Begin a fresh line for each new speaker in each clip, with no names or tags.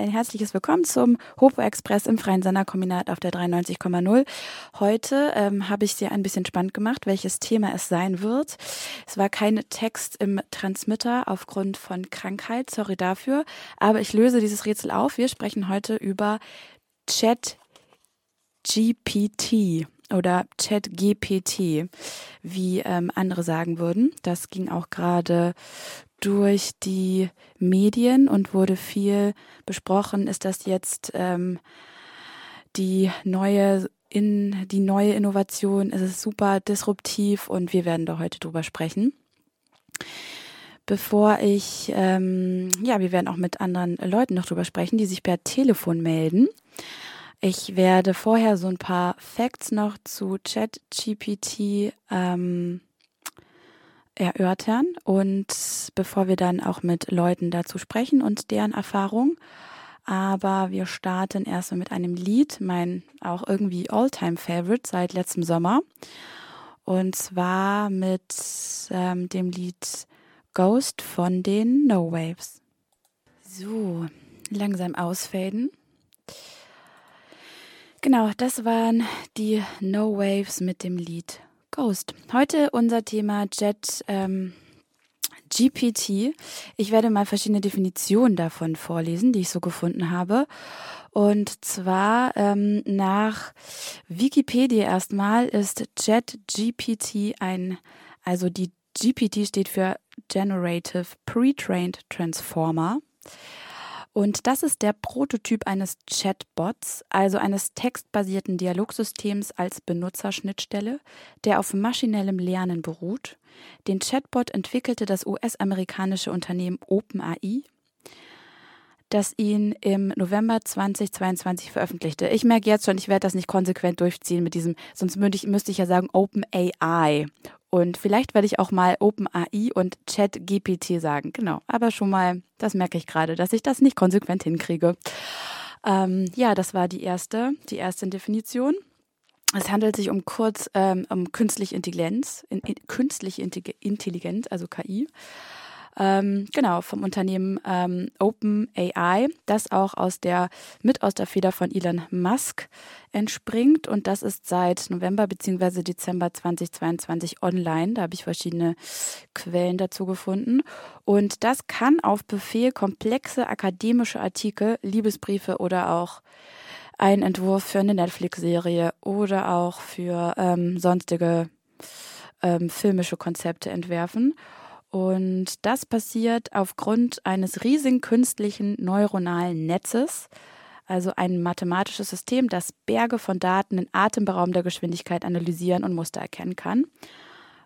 ein herzliches Willkommen zum Hopo Express im Freien Senderkombinat auf der 93,0. Heute ähm, habe ich dir ein bisschen spannend gemacht, welches Thema es sein wird. Es war kein Text im Transmitter aufgrund von Krankheit, sorry dafür, aber ich löse dieses Rätsel auf. Wir sprechen heute über Chat GPT oder Chat GPT, wie ähm, andere sagen würden. Das ging auch gerade durch die Medien und wurde viel besprochen. Ist das jetzt ähm, die neue in die neue Innovation? Ist es super disruptiv und wir werden da heute drüber sprechen. Bevor ich, ähm, ja, wir werden auch mit anderen Leuten noch drüber sprechen, die sich per Telefon melden. Ich werde vorher so ein paar Facts noch zu ChatGPT ähm, erörtern und bevor wir dann auch mit Leuten dazu sprechen und deren Erfahrung. Aber wir starten erstmal mit einem Lied, mein auch irgendwie Alltime favorite seit letztem Sommer. Und zwar mit ähm, dem Lied Ghost von den No Waves. So, langsam ausfaden. Genau, das waren die No Waves mit dem Lied Ghost. Heute unser Thema Jet ähm, GPT. Ich werde mal verschiedene Definitionen davon vorlesen, die ich so gefunden habe. Und zwar ähm, nach Wikipedia erstmal ist Jet GPT ein, also die GPT steht für Generative Pre-Trained Transformer. Und das ist der Prototyp eines Chatbots, also eines textbasierten Dialogsystems als Benutzerschnittstelle, der auf maschinellem Lernen beruht. Den Chatbot entwickelte das US-amerikanische Unternehmen OpenAI, das ihn im November 2022 veröffentlichte. Ich merke jetzt schon, ich werde das nicht konsequent durchziehen mit diesem, sonst müsste ich, ja sagen OpenAI. Und vielleicht werde ich auch mal OpenAI und ChatGPT sagen. Genau. Aber schon mal, das merke ich gerade, dass ich das nicht konsequent hinkriege. Ähm, ja, das war die erste, die erste Definition. Es handelt sich um kurz ähm, um künstliche Intelligenz, in, in, künstliche Intelligenz, also KI ähm, genau, vom Unternehmen ähm, OpenAI, das auch aus der, mit aus der Feder von Elon Musk entspringt und das ist seit November bzw. Dezember 2022 online. Da habe ich verschiedene Quellen dazu gefunden. Und das kann auf Befehl komplexe akademische Artikel, Liebesbriefe oder auch ein Entwurf für eine Netflix-Serie oder auch für ähm, sonstige ähm, filmische Konzepte entwerfen. Und das passiert aufgrund eines riesigen künstlichen neuronalen Netzes, also ein mathematisches System, das Berge von Daten in atemberaubender Geschwindigkeit analysieren und Muster erkennen kann.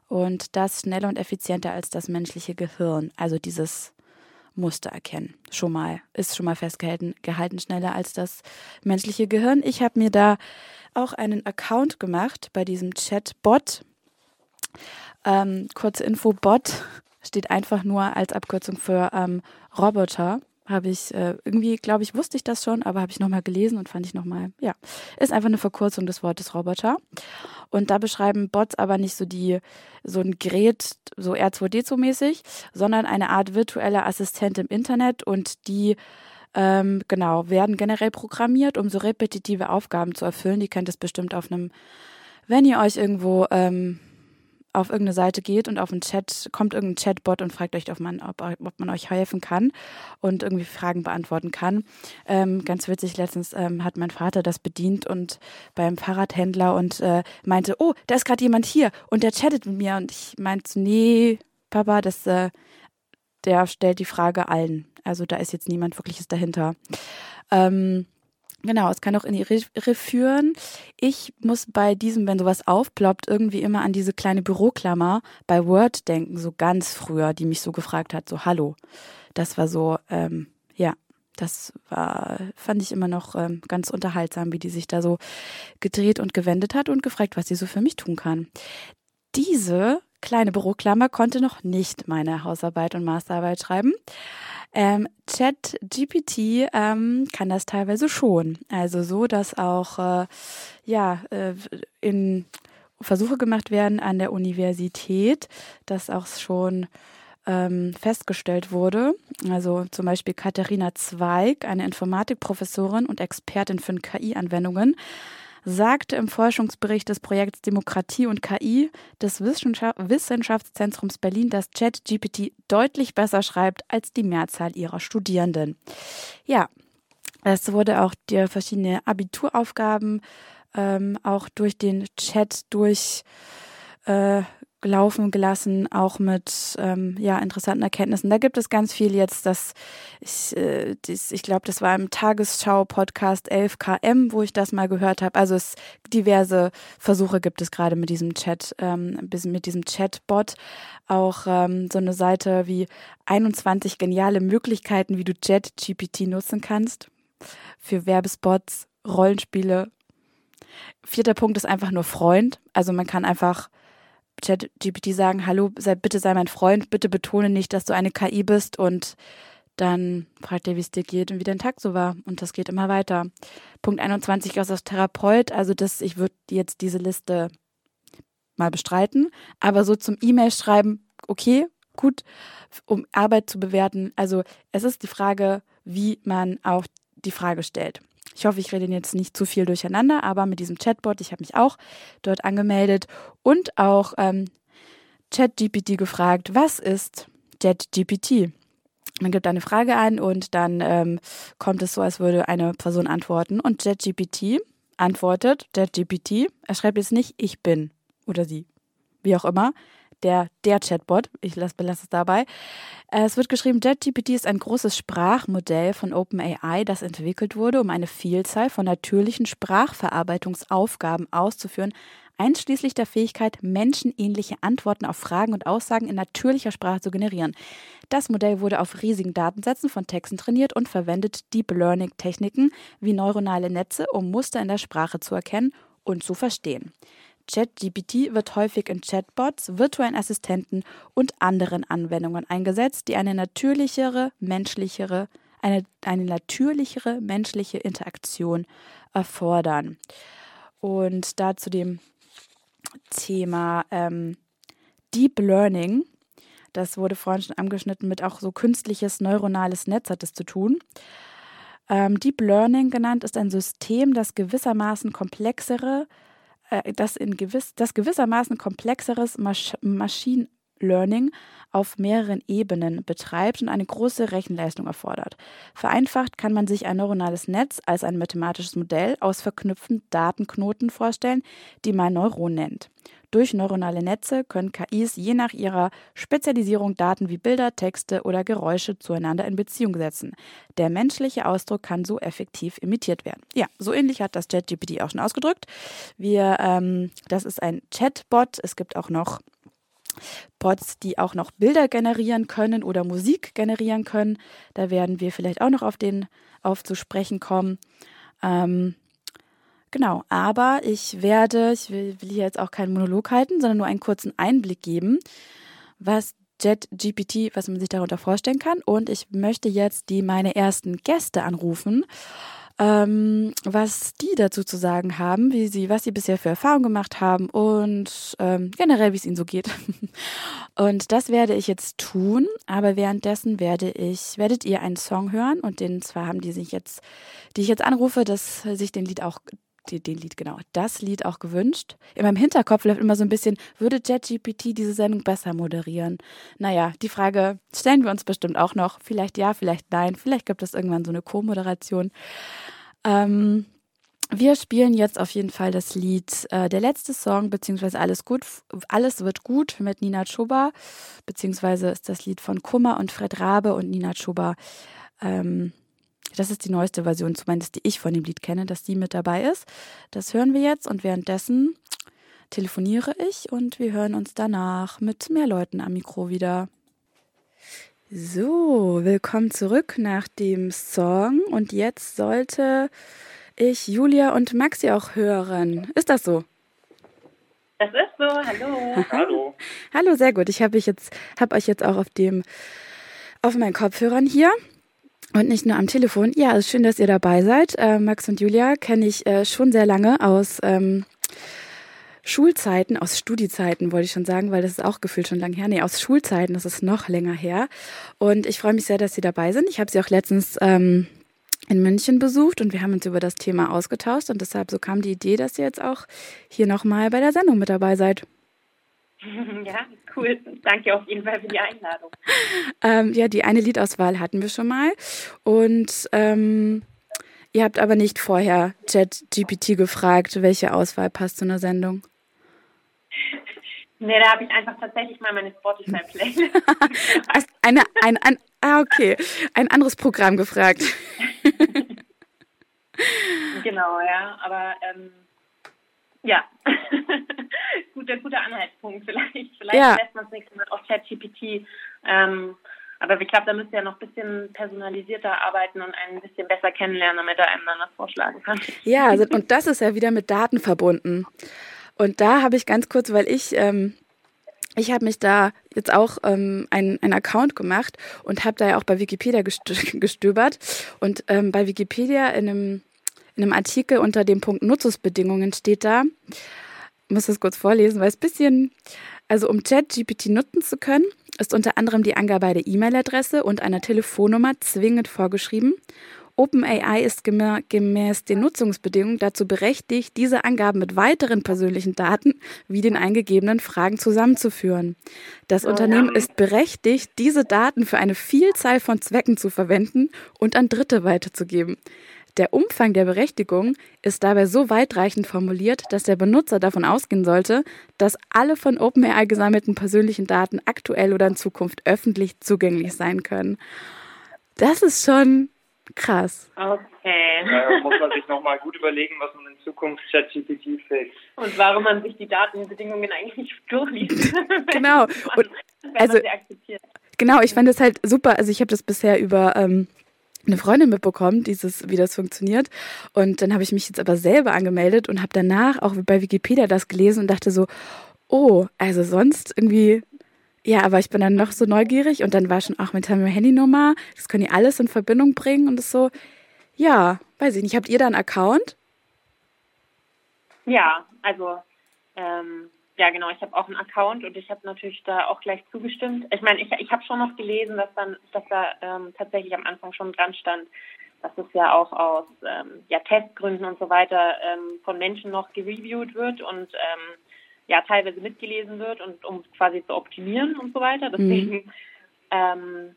Und das schneller und effizienter als das menschliche Gehirn, also dieses Muster erkennen. Schon mal, ist schon mal festgehalten, gehalten schneller als das menschliche Gehirn. Ich habe mir da auch einen Account gemacht bei diesem Chatbot. Ähm, kurze Info, Bot steht einfach nur als Abkürzung für ähm, Roboter. Habe ich äh, irgendwie, glaube ich, wusste ich das schon, aber habe ich nochmal gelesen und fand ich nochmal, ja, ist einfach eine Verkürzung des Wortes Roboter. Und da beschreiben Bots aber nicht so die, so ein Gerät, so R2D2-mäßig, sondern eine Art virtuelle Assistent im Internet und die ähm, genau, werden generell programmiert, um so repetitive Aufgaben zu erfüllen. Die kennt es bestimmt auf einem, wenn ihr euch irgendwo ähm, auf irgendeine Seite geht und auf einen Chat, kommt irgendein Chatbot und fragt euch, ob man, ob, ob man euch helfen kann und irgendwie Fragen beantworten kann. Ähm, ganz witzig, letztens ähm, hat mein Vater das bedient und beim Fahrradhändler und äh, meinte, oh, da ist gerade jemand hier und der chattet mit mir und ich meinte, nee, Papa, das, äh, der stellt die Frage allen. Also da ist jetzt niemand wirkliches dahinter. Ähm, Genau, es kann auch in die Irre führen. Ich muss bei diesem, wenn sowas aufploppt, irgendwie immer an diese kleine Büroklammer bei Word denken, so ganz früher, die mich so gefragt hat, so Hallo. Das war so, ähm, ja, das war, fand ich immer noch ähm, ganz unterhaltsam, wie die sich da so gedreht und gewendet hat und gefragt, was sie so für mich tun kann. Diese kleine Büroklammer konnte noch nicht meine Hausarbeit und Masterarbeit schreiben. Ähm, Chat GPT ähm, kann das teilweise schon. Also so, dass auch äh, ja äh, in Versuche gemacht werden an der Universität, dass auch schon ähm, festgestellt wurde. Also zum Beispiel Katharina Zweig, eine Informatikprofessorin und Expertin für KI-Anwendungen, sagte im Forschungsbericht des Projekts Demokratie und KI des Wissenschaftszentrums Berlin, dass ChatGPT deutlich besser schreibt als die Mehrzahl ihrer Studierenden. Ja, es wurde auch die verschiedene Abituraufgaben ähm, auch durch den Chat durch äh, laufen gelassen, auch mit ähm, ja interessanten Erkenntnissen. Da gibt es ganz viel jetzt, dass ich, äh, ich glaube, das war im Tagesschau-Podcast 11KM, wo ich das mal gehört habe. Also es diverse Versuche gibt es gerade mit diesem Chat, ähm, mit diesem Chatbot. Auch ähm, so eine Seite wie 21 geniale Möglichkeiten, wie du ChatGPT nutzen kannst für Werbespots, Rollenspiele. Vierter Punkt ist einfach nur Freund. Also man kann einfach ChatGPT sagen, hallo, sei, bitte sei mein Freund, bitte betone nicht, dass du eine KI bist und dann fragt er, wie es dir geht und wie dein Tag so war. Und das geht immer weiter. Punkt 21 ist als Therapeut. Also das, ich würde jetzt diese Liste mal bestreiten. Aber so zum E-Mail schreiben, okay, gut, um Arbeit zu bewerten. Also es ist die Frage, wie man auch die Frage stellt. Ich hoffe, ich rede jetzt nicht zu viel durcheinander, aber mit diesem Chatbot, ich habe mich auch dort angemeldet und auch ähm, ChatGPT gefragt, was ist ChatGPT? Man gibt eine Frage ein und dann ähm, kommt es so, als würde eine Person antworten. Und ChatGPT antwortet, ChatGPT, er schreibt jetzt nicht ich bin oder sie, wie auch immer, der, der Chatbot. Ich lasse, belasse es dabei. Äh, es wird geschrieben, JetGPT ist ein großes Sprachmodell von OpenAI, das entwickelt wurde, um eine Vielzahl von natürlichen Sprachverarbeitungsaufgaben auszuführen, einschließlich der Fähigkeit, menschenähnliche Antworten auf Fragen und Aussagen in natürlicher Sprache zu generieren. Das Modell wurde auf riesigen Datensätzen von Texten trainiert und verwendet Deep Learning-Techniken wie neuronale Netze, um Muster in der Sprache zu erkennen und zu verstehen. ChatGPT wird häufig in Chatbots, virtuellen Assistenten und anderen Anwendungen eingesetzt, die eine natürlichere, menschlichere, eine, eine natürlichere menschliche Interaktion erfordern. Und da zu dem Thema ähm, Deep Learning, das wurde vorhin schon angeschnitten, mit auch so künstliches neuronales Netz hat es zu tun. Ähm, Deep Learning genannt ist ein System, das gewissermaßen komplexere, äh, das in gewiss, das gewissermaßen komplexeres Masch Machine Learning auf mehreren Ebenen betreibt und eine große Rechenleistung erfordert. Vereinfacht kann man sich ein neuronales Netz als ein mathematisches Modell aus verknüpften Datenknoten vorstellen, die man Neuron nennt. Durch neuronale Netze können KIs je nach ihrer Spezialisierung Daten wie Bilder, Texte oder Geräusche zueinander in Beziehung setzen. Der menschliche Ausdruck kann so effektiv imitiert werden. Ja, so ähnlich hat das ChatGPT auch schon ausgedrückt. Wir, ähm, das ist ein Chatbot. Es gibt auch noch Bots, die auch noch Bilder generieren können oder Musik generieren können. Da werden wir vielleicht auch noch auf den auf zu sprechen kommen. Ähm, Genau, aber ich werde, ich will, will hier jetzt auch keinen Monolog halten, sondern nur einen kurzen Einblick geben, was JetGPT, was man sich darunter vorstellen kann. Und ich möchte jetzt die meine ersten Gäste anrufen, ähm, was die dazu zu sagen haben, wie sie, was sie bisher für Erfahrungen gemacht haben und ähm, generell, wie es ihnen so geht. Und das werde ich jetzt tun, aber währenddessen werde ich, werdet ihr einen Song hören und den zwar haben die sich jetzt, die ich jetzt anrufe, dass sich den Lied auch die, den Lied, genau, das Lied auch gewünscht. In meinem Hinterkopf läuft immer so ein bisschen, würde JetGPT diese Sendung besser moderieren? Naja, die Frage stellen wir uns bestimmt auch noch. Vielleicht ja, vielleicht nein. Vielleicht gibt es irgendwann so eine Co-Moderation. Ähm, wir spielen jetzt auf jeden Fall das Lied äh, Der letzte Song, beziehungsweise Alles gut, Alles wird gut mit Nina Choba, beziehungsweise ist das Lied von Kummer und Fred Rabe und Nina Choba. Ähm, das ist die neueste Version, zumindest die ich von dem Lied kenne, dass die mit dabei ist. Das hören wir jetzt und währenddessen telefoniere ich und wir hören uns danach mit mehr Leuten am Mikro wieder. So, willkommen zurück nach dem Song und jetzt sollte ich Julia und Maxi auch hören. Ist das so?
Das ist so, hallo.
hallo. Hallo, sehr gut. Ich habe jetzt, hab euch jetzt auch auf dem, auf meinen Kopfhörern hier. Und nicht nur am Telefon. Ja, es ist schön, dass ihr dabei seid. Äh, Max und Julia kenne ich äh, schon sehr lange aus ähm, Schulzeiten, aus Studiezeiten wollte ich schon sagen, weil das ist auch gefühlt schon lange her. Nee, aus Schulzeiten, das ist noch länger her. Und ich freue mich sehr, dass Sie dabei sind. Ich habe Sie auch letztens ähm, in München besucht und wir haben uns über das Thema ausgetauscht und deshalb so kam die Idee, dass ihr jetzt auch hier nochmal bei der Sendung mit dabei seid.
Ja, cool. Danke auf jeden Fall für die Einladung.
Ähm, ja, die eine Liedauswahl hatten wir schon mal und ähm, ihr habt aber nicht vorher ChatGPT gefragt, welche Auswahl passt zu einer Sendung.
Nee, da habe ich einfach tatsächlich mal meine Spotify-Playlist.
eine, ein, ein, ah, okay. Ein anderes Programm gefragt.
genau, ja. Aber ähm, ja, guter, guter Anhaltspunkt vielleicht. Vielleicht ja. lässt man es nächstes Mal auf ChatGPT. Ähm, aber ich glaube, da müsst ihr ja noch ein bisschen personalisierter arbeiten und ein bisschen besser kennenlernen, damit er einem dann was vorschlagen kann.
Ja, also, und das ist ja wieder mit Daten verbunden. Und da habe ich ganz kurz, weil ich, ähm, ich habe mich da jetzt auch ähm, einen, einen Account gemacht und habe da ja auch bei Wikipedia gestöbert. Und ähm, bei Wikipedia in einem, in einem Artikel unter dem Punkt Nutzungsbedingungen steht da, muss das kurz vorlesen, weil es ein bisschen, also um ChatGPT nutzen zu können, ist unter anderem die Angabe der E-Mail-Adresse und einer Telefonnummer zwingend vorgeschrieben. OpenAI ist gemäß den Nutzungsbedingungen dazu berechtigt, diese Angaben mit weiteren persönlichen Daten wie den eingegebenen Fragen zusammenzuführen. Das oh, Unternehmen ist berechtigt, diese Daten für eine Vielzahl von Zwecken zu verwenden und an Dritte weiterzugeben. Der Umfang der Berechtigung ist dabei so weitreichend formuliert, dass der Benutzer davon ausgehen sollte, dass alle von OpenAI gesammelten persönlichen Daten aktuell oder in Zukunft öffentlich zugänglich sein können. Das ist schon Krass.
Okay.
Da muss man sich nochmal gut überlegen, was man in Zukunft ChatGPT fixt.
Und warum man sich die Datenbedingungen eigentlich durchliest.
genau. Und, also, genau, ich fand das halt super. Also ich habe das bisher über ähm, eine Freundin mitbekommen, dieses, wie das funktioniert. Und dann habe ich mich jetzt aber selber angemeldet und habe danach auch bei Wikipedia das gelesen und dachte so, oh, also sonst irgendwie ja, aber ich bin dann noch so neugierig und dann war schon auch mit meiner Handynummer, das können die alles in Verbindung bringen und das so, ja, weiß ich nicht. Habt ihr da einen Account?
Ja, also ähm, ja genau, ich habe auch einen Account und ich habe natürlich da auch gleich zugestimmt. Ich meine, ich, ich habe schon noch gelesen, dass dann, dass da ähm, tatsächlich am Anfang schon dran stand, dass es ja auch aus ähm, ja, Testgründen und so weiter ähm, von Menschen noch gereviewt wird und ähm, ja teilweise mitgelesen wird und um quasi zu optimieren und so weiter. Mhm. Deswegen mhm. ähm,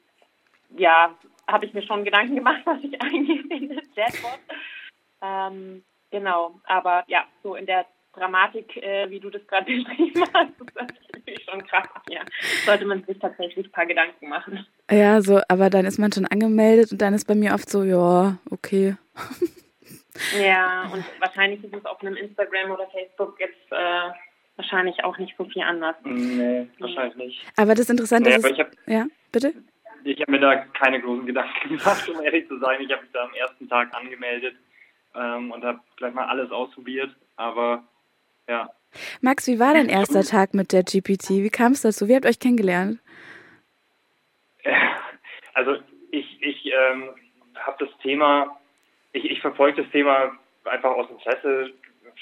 ja, habe ich mir schon Gedanken gemacht, was ich eingebe in das Chatbot. Ähm, genau, aber ja, so in der Dramatik, äh, wie du das gerade beschrieben hast, ist natürlich schon krass. Ja, sollte man sich tatsächlich ein paar Gedanken machen.
Ja, so, aber dann ist man schon angemeldet und dann ist bei mir oft so, ja, okay.
Ja, und wahrscheinlich ist es auf einem Instagram oder Facebook jetzt äh, wahrscheinlich auch nicht so viel anders.
Nee, wahrscheinlich nicht.
Aber das Interessante nee, ist. Ich hab, ja, bitte?
Ich habe mir da keine großen Gedanken gemacht, um ehrlich zu sein. Ich habe mich da am ersten Tag angemeldet ähm, und habe gleich mal alles ausprobiert. Aber ja.
Max, wie war dein erster Tag mit der GPT? Wie kam es dazu? Wie habt ihr euch kennengelernt?
Also ich, ich ähm, habe das Thema, ich, ich verfolge das Thema einfach aus Interesse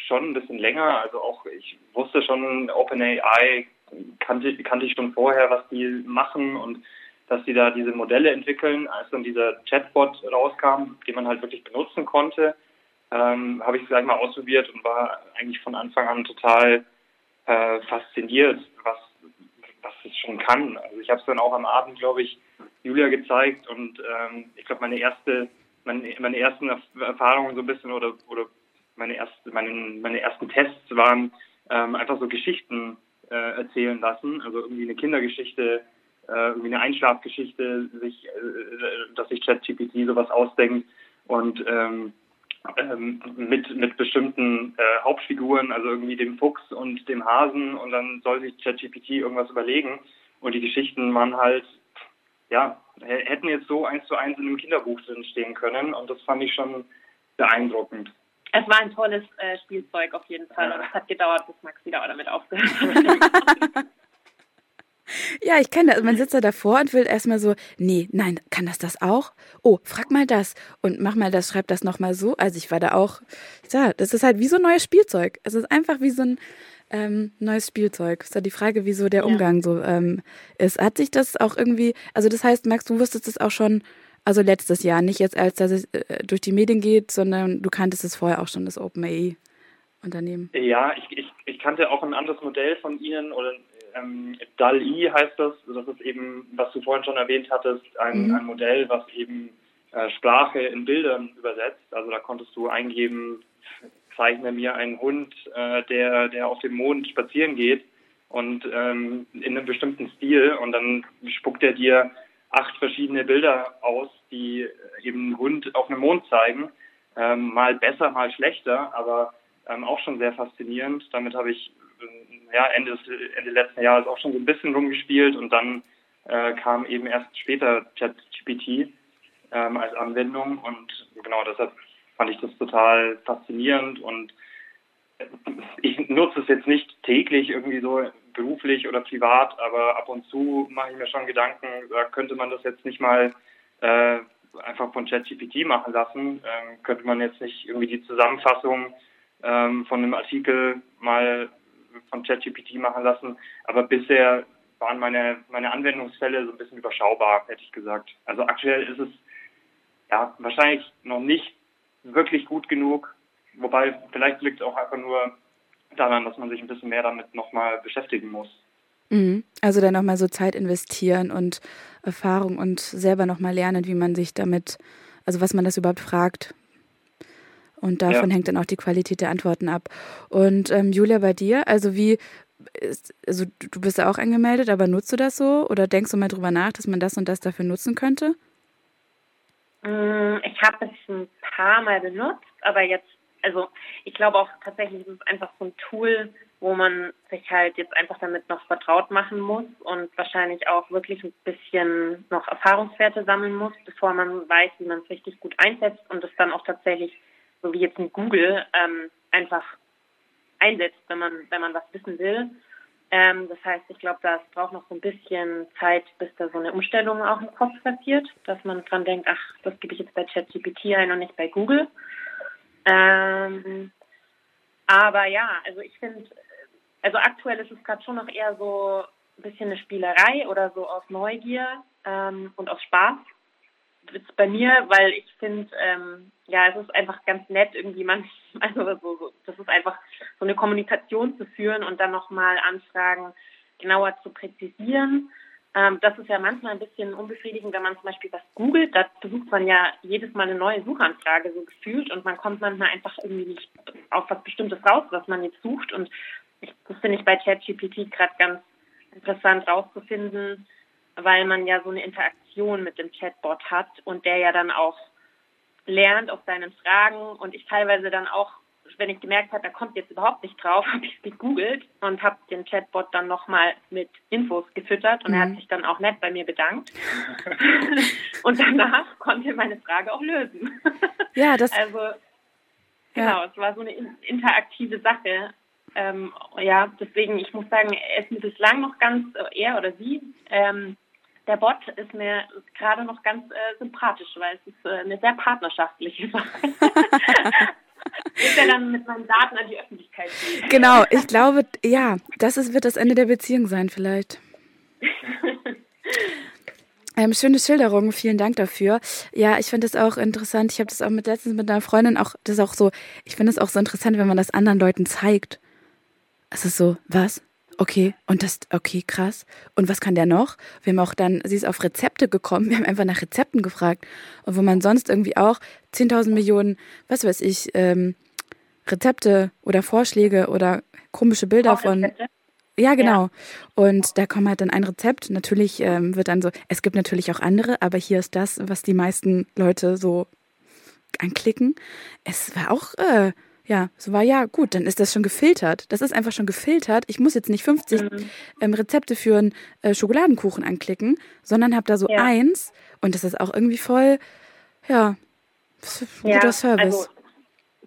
schon ein bisschen länger. Also auch ich wusste schon, OpenAI kannte, kannte ich schon vorher, was die machen und dass sie da diese Modelle entwickeln. Als dann dieser Chatbot rauskam, den man halt wirklich benutzen konnte, ähm, habe ich es gleich mal ausprobiert und war eigentlich von Anfang an total äh, fasziniert, was, was es schon kann. Also ich habe es dann auch am Abend, glaube ich, Julia gezeigt und ähm, ich glaube meine erste meine, meine ersten Erfahrungen so ein bisschen oder, oder meine, erste, meine, meine ersten Tests waren ähm, einfach so Geschichten äh, erzählen lassen, also irgendwie eine Kindergeschichte, äh, irgendwie eine Einschlafgeschichte, sich, äh, dass sich ChatGPT sowas ausdenkt und ähm, ähm, mit, mit bestimmten äh, Hauptfiguren, also irgendwie dem Fuchs und dem Hasen und dann soll sich ChatGPT irgendwas überlegen und die Geschichten waren halt, ja, hätten jetzt so eins zu eins in einem Kinderbuch drin stehen können und das fand ich schon beeindruckend.
Es war ein tolles äh, Spielzeug auf jeden Fall und es hat gedauert, bis Max wieder damit aufgehört hat.
Ja, ich kenne das. Man sitzt da davor und will erstmal so, nee, nein, kann das das auch? Oh, frag mal das und mach mal das, schreib das nochmal so. Also ich war da auch, ja, das ist halt wie so ein neues Spielzeug. Es ist einfach wie so ein, ähm, neues Spielzeug. Ist ja die Frage, wieso der Umgang ja. so ähm, ist. Hat sich das auch irgendwie, also das heißt, Max, du wusstest es auch schon, also letztes Jahr, nicht jetzt als dass es äh, durch die Medien geht, sondern du kanntest es vorher auch schon, das OpenAI. Unternehmen?
Ja, ich, ich, ich kannte auch ein anderes Modell von Ihnen oder ähm, DAL-I heißt das. Das ist eben, was du vorhin schon erwähnt hattest, ein, mhm. ein Modell, was eben äh, Sprache in Bildern übersetzt. Also da konntest du eingeben, zeichne mir einen Hund, äh, der, der auf dem Mond spazieren geht und ähm, in einem bestimmten Stil und dann spuckt er dir acht verschiedene Bilder aus, die eben einen Hund auf einem Mond zeigen. Ähm, mal besser, mal schlechter, aber ähm, auch schon sehr faszinierend. Damit habe ich ja, Ende, des, Ende letzten Jahres auch schon so ein bisschen rumgespielt und dann äh, kam eben erst später ChatGPT ähm, als Anwendung und genau deshalb fand ich das total faszinierend und ich nutze es jetzt nicht täglich irgendwie so beruflich oder privat, aber ab und zu mache ich mir schon Gedanken, da könnte man das jetzt nicht mal äh, einfach von ChatGPT machen lassen, ähm, könnte man jetzt nicht irgendwie die Zusammenfassung ähm, von einem Artikel mal von ChatGPT machen lassen. Aber bisher waren meine, meine Anwendungsfälle so ein bisschen überschaubar, hätte ich gesagt. Also aktuell ist es ja wahrscheinlich noch nicht wirklich gut genug. Wobei vielleicht liegt es auch einfach nur daran, dass man sich ein bisschen mehr damit nochmal beschäftigen muss.
Mhm. Also dann nochmal so Zeit investieren und Erfahrung und selber nochmal lernen, wie man sich damit, also was man das überhaupt fragt, und davon ja. hängt dann auch die Qualität der Antworten ab. Und ähm, Julia, bei dir, also wie, ist, also du bist ja auch angemeldet, aber nutzt du das so oder denkst du mal drüber nach, dass man das und das dafür nutzen könnte?
Mm, ich habe es ein paar Mal benutzt, aber jetzt, also ich glaube auch tatsächlich ist es einfach so ein Tool, wo man sich halt jetzt einfach damit noch vertraut machen muss und wahrscheinlich auch wirklich ein bisschen noch Erfahrungswerte sammeln muss, bevor man weiß, wie man es richtig gut einsetzt und es dann auch tatsächlich so wie jetzt ein Google, ähm, einfach einsetzt, wenn man, wenn man was wissen will. Ähm, das heißt, ich glaube, das braucht noch so ein bisschen Zeit, bis da so eine Umstellung auch im Kopf passiert, dass man dran denkt, ach, das gebe ich jetzt bei ChatGPT ein und nicht bei Google. Ähm, aber ja, also ich finde, also aktuell ist es gerade schon noch eher so ein bisschen eine Spielerei oder so aus Neugier ähm, und aus Spaß ist bei mir, weil ich finde, ähm, ja, es ist einfach ganz nett, irgendwie man, also so, so, das ist einfach so eine Kommunikation zu führen und dann nochmal Anfragen genauer zu präzisieren. Ähm, das ist ja manchmal ein bisschen unbefriedigend, wenn man zum Beispiel was googelt. Da versucht man ja jedes Mal eine neue Suchanfrage so gefühlt und man kommt manchmal einfach irgendwie nicht auf was Bestimmtes raus, was man jetzt sucht. Und ich, das finde ich bei ChatGPT gerade ganz interessant rauszufinden, weil man ja so eine Interaktion mit dem Chatbot hat und der ja dann auch lernt auf seinen Fragen und ich teilweise dann auch, wenn ich gemerkt habe, er kommt jetzt überhaupt nicht drauf, habe ich gegoogelt und habe den Chatbot dann nochmal mit Infos gefüttert und mhm. er hat mhm. sich dann auch nett bei mir bedankt. und danach konnte er meine Frage auch lösen.
Ja, das.
Also, genau, ja. es war so eine interaktive Sache. Ähm, ja, deswegen, ich muss sagen, er ist mir bislang noch ganz, er oder sie, ähm, der Bot ist mir gerade noch ganz äh, sympathisch, weil es ist äh, eine sehr partnerschaftliche Sache. Bis er dann mit meinen Daten an die Öffentlichkeit geht.
Genau, ich glaube, ja, das ist, wird das Ende der Beziehung sein, vielleicht. Ähm, schöne Schilderung, vielen Dank dafür. Ja, ich finde das auch interessant. Ich habe das auch mit letztens mit einer Freundin auch, das ist auch so, ich finde es auch so interessant, wenn man das anderen Leuten zeigt. Es ist so, was? Okay, und das, okay, krass. Und was kann der noch? Wir haben auch dann, sie ist auf Rezepte gekommen, wir haben einfach nach Rezepten gefragt. Und wo man sonst irgendwie auch 10.000 Millionen, was weiß ich, ähm, Rezepte oder Vorschläge oder komische Bilder von. Ja, genau. Ja. Und da kommt halt dann ein Rezept. Natürlich ähm, wird dann so, es gibt natürlich auch andere, aber hier ist das, was die meisten Leute so anklicken. Es war auch äh, ja, so war ja gut, dann ist das schon gefiltert. Das ist einfach schon gefiltert. Ich muss jetzt nicht 50 mhm. ähm, Rezepte für einen äh, Schokoladenkuchen anklicken, sondern habe da so ja. eins und das ist auch irgendwie voll, ja,
ja guter Service. Also,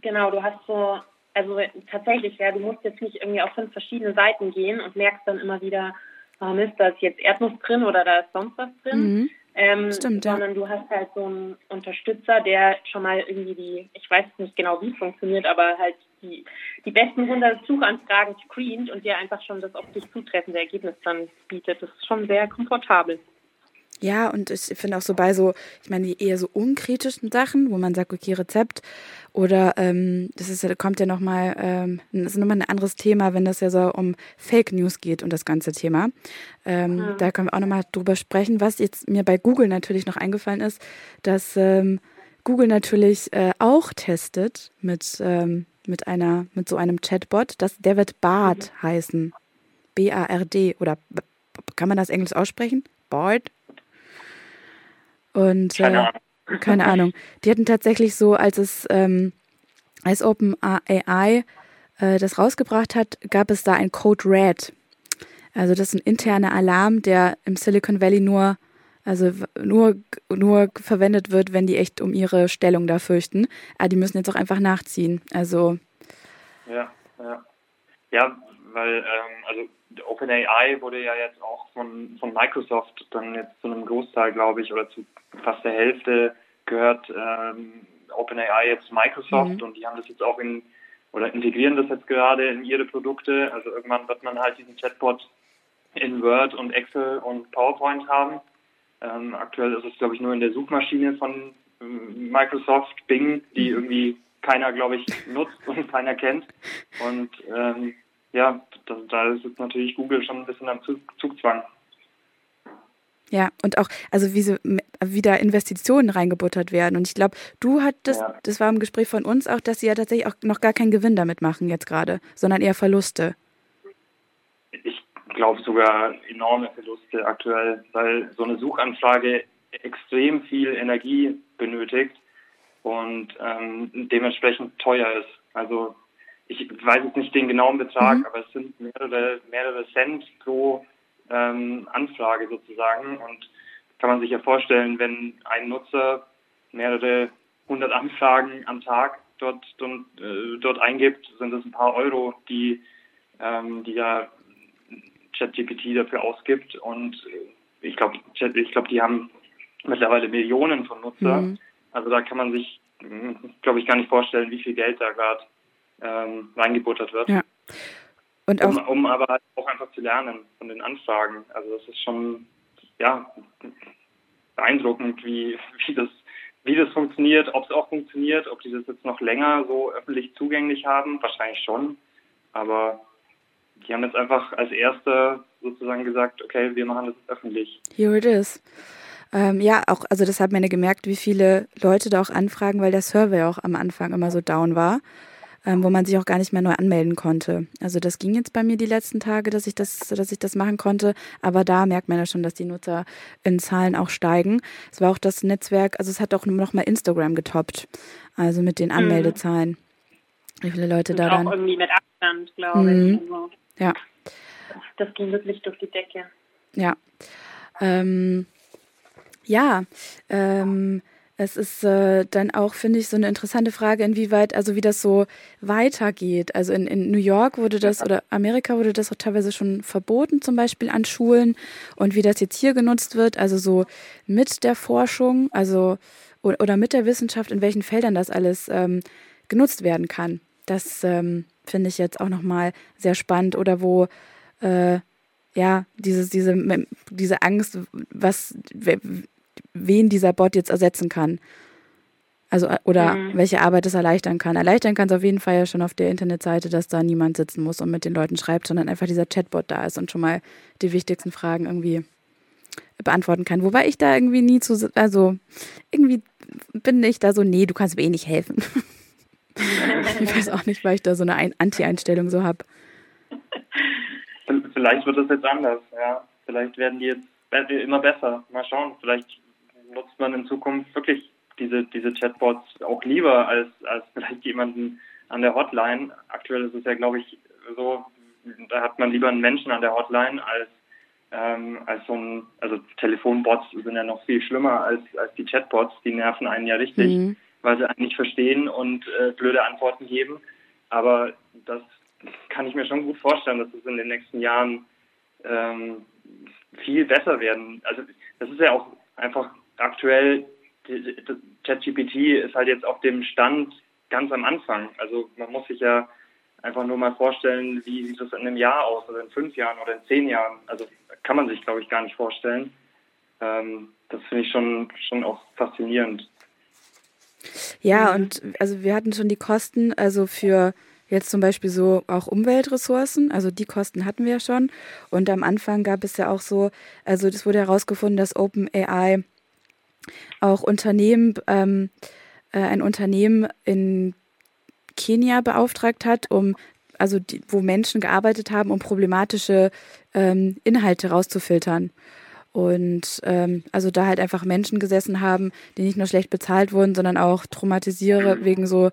genau, du hast so, also tatsächlich, ja, du musst jetzt nicht irgendwie auf fünf verschiedene Seiten gehen und merkst dann immer wieder, warum ist da jetzt Erdnuss drin oder da ist sonst was drin. Mhm. Ähm, Stimmt, ja. Sondern du hast halt so einen Unterstützer, der schon mal irgendwie die, ich weiß nicht genau, wie es funktioniert, aber halt die, die besten 100 Suchanfragen screent und dir einfach schon das auf dich zutreffende Ergebnis dann bietet. Das ist schon sehr komfortabel.
Ja, und ich finde auch so bei so, ich meine, die eher so unkritischen Sachen, wo man sagt, okay, Rezept oder ähm, das ist, kommt ja nochmal, ähm, das ist nochmal ein anderes Thema, wenn das ja so um Fake News geht und das ganze Thema. Ähm, mhm. Da können wir auch nochmal drüber sprechen. Was jetzt mir bei Google natürlich noch eingefallen ist, dass ähm, Google natürlich äh, auch testet mit, ähm, mit einer, mit so einem Chatbot, das, der wird Bard mhm. heißen. B-A-R-D oder kann man das Englisch aussprechen? Bard? Und keine, äh, Ahnung. keine Ahnung. Die hatten tatsächlich so, als es ähm, als OpenAI äh, das rausgebracht hat, gab es da ein Code Red. Also das ist ein interner Alarm, der im Silicon Valley nur also nur, nur verwendet wird, wenn die echt um ihre Stellung da fürchten. Aber ah, die müssen jetzt auch einfach nachziehen. Also
ja, ja. Ja, weil ähm, also OpenAI wurde ja jetzt auch von, von Microsoft dann jetzt zu einem Großteil, glaube ich, oder zu fast der Hälfte gehört ähm, OpenAI jetzt Microsoft mhm. und die haben das jetzt auch in oder integrieren das jetzt gerade in ihre Produkte. Also irgendwann wird man halt diesen Chatbot in Word und Excel und PowerPoint haben. Ähm, aktuell ist es, glaube ich, nur in der Suchmaschine von ähm, Microsoft, Bing, die mhm. irgendwie keiner, glaube ich, nutzt und keiner kennt. Und ähm, ja, da, da ist natürlich Google schon ein bisschen am Zugzwang.
Ja, und auch, also wie, so, wie da Investitionen reingebuttert werden. Und ich glaube, du hattest, ja. das war im Gespräch von uns auch, dass sie ja tatsächlich auch noch gar keinen Gewinn damit machen jetzt gerade, sondern eher Verluste.
Ich glaube sogar enorme Verluste aktuell, weil so eine Suchanfrage extrem viel Energie benötigt und ähm, dementsprechend teuer ist. Also ich weiß jetzt nicht den genauen Betrag, mhm. aber es sind mehrere, mehrere Cent pro ähm, Anfrage sozusagen. Und kann man sich ja vorstellen, wenn ein Nutzer mehrere hundert Anfragen am Tag dort, dort, äh, dort eingibt, sind das ein paar Euro, die, ähm, die ja ChatGPT dafür ausgibt. Und ich glaube, ich glaube, die haben mittlerweile Millionen von Nutzern. Mhm. Also da kann man sich, glaube ich, gar nicht vorstellen, wie viel Geld da gerade ähm, reingebuttert wird. Ja. Und auch, um, um aber auch einfach zu lernen von den Anfragen. Also das ist schon ja beeindruckend, wie, wie das wie das funktioniert, ob es auch funktioniert, ob die das jetzt noch länger so öffentlich zugänglich haben, wahrscheinlich schon. Aber die haben jetzt einfach als Erste sozusagen gesagt, okay, wir machen das öffentlich.
Here it is. Ähm, ja, auch, also das hat man ja gemerkt, wie viele Leute da auch anfragen, weil der Server auch am Anfang immer so down war ähm, wo man sich auch gar nicht mehr neu anmelden konnte. Also das ging jetzt bei mir die letzten Tage, dass ich das, dass ich das machen konnte. Aber da merkt man ja schon, dass die Nutzer in Zahlen auch steigen. Es war auch das Netzwerk, also es hat auch noch mal Instagram getoppt. Also mit den mhm. Anmeldezahlen. Wie viele Leute Und da
auch
dann.
Auch irgendwie mit Abstand, glaube mhm. ich. Also,
ja.
Das ging wirklich durch die Decke.
Ja. Ähm, ja. Ähm, es ist äh, dann auch, finde ich, so eine interessante Frage, inwieweit, also wie das so weitergeht. Also in, in New York wurde das oder Amerika wurde das auch teilweise schon verboten, zum Beispiel an Schulen und wie das jetzt hier genutzt wird, also so mit der Forschung, also oder mit der Wissenschaft, in welchen Feldern das alles ähm, genutzt werden kann. Das ähm, finde ich jetzt auch nochmal sehr spannend oder wo äh, ja, dieses, diese, diese Angst, was, wen dieser Bot jetzt ersetzen kann. Also, äh, oder mhm. welche Arbeit es erleichtern kann. Erleichtern kann es auf jeden Fall ja schon auf der Internetseite, dass da niemand sitzen muss und mit den Leuten schreibt, sondern einfach dieser Chatbot da ist und schon mal die wichtigsten Fragen irgendwie beantworten kann. Wobei ich da irgendwie nie zu, also irgendwie bin ich da so, nee, du kannst mir eh nicht helfen. ich weiß auch nicht, weil ich da so eine Anti-Einstellung so habe.
Vielleicht wird das jetzt anders, ja. Vielleicht werden die jetzt immer besser. Mal schauen, vielleicht nutzt man in Zukunft wirklich diese, diese Chatbots auch lieber als, als vielleicht jemanden an der Hotline. Aktuell ist es ja, glaube ich, so, da hat man lieber einen Menschen an der Hotline als, ähm, als so ein, also Telefonbots sind ja noch viel schlimmer als, als die Chatbots, die nerven einen ja richtig, mhm. weil sie einen nicht verstehen und äh, blöde Antworten geben. Aber das kann ich mir schon gut vorstellen, dass es in den nächsten Jahren ähm, viel besser werden. Also das ist ja auch einfach aktuell, ChatGPT ist halt jetzt auf dem Stand ganz am Anfang. Also man muss sich ja einfach nur mal vorstellen, wie sieht es in einem Jahr aus oder in fünf Jahren oder in zehn Jahren. Also kann man sich, glaube ich, gar nicht vorstellen. Ähm, das finde ich schon, schon auch faszinierend.
Ja, und also wir hatten schon die Kosten, also für jetzt zum Beispiel so auch Umweltressourcen, also die Kosten hatten wir schon. Und am Anfang gab es ja auch so, also das wurde herausgefunden, dass OpenAI auch Unternehmen, ähm, äh, ein Unternehmen in Kenia beauftragt hat, um also die, wo Menschen gearbeitet haben, um problematische ähm, Inhalte rauszufiltern. Und ähm, also da halt einfach Menschen gesessen haben, die nicht nur schlecht bezahlt wurden, sondern auch traumatisiere wegen so,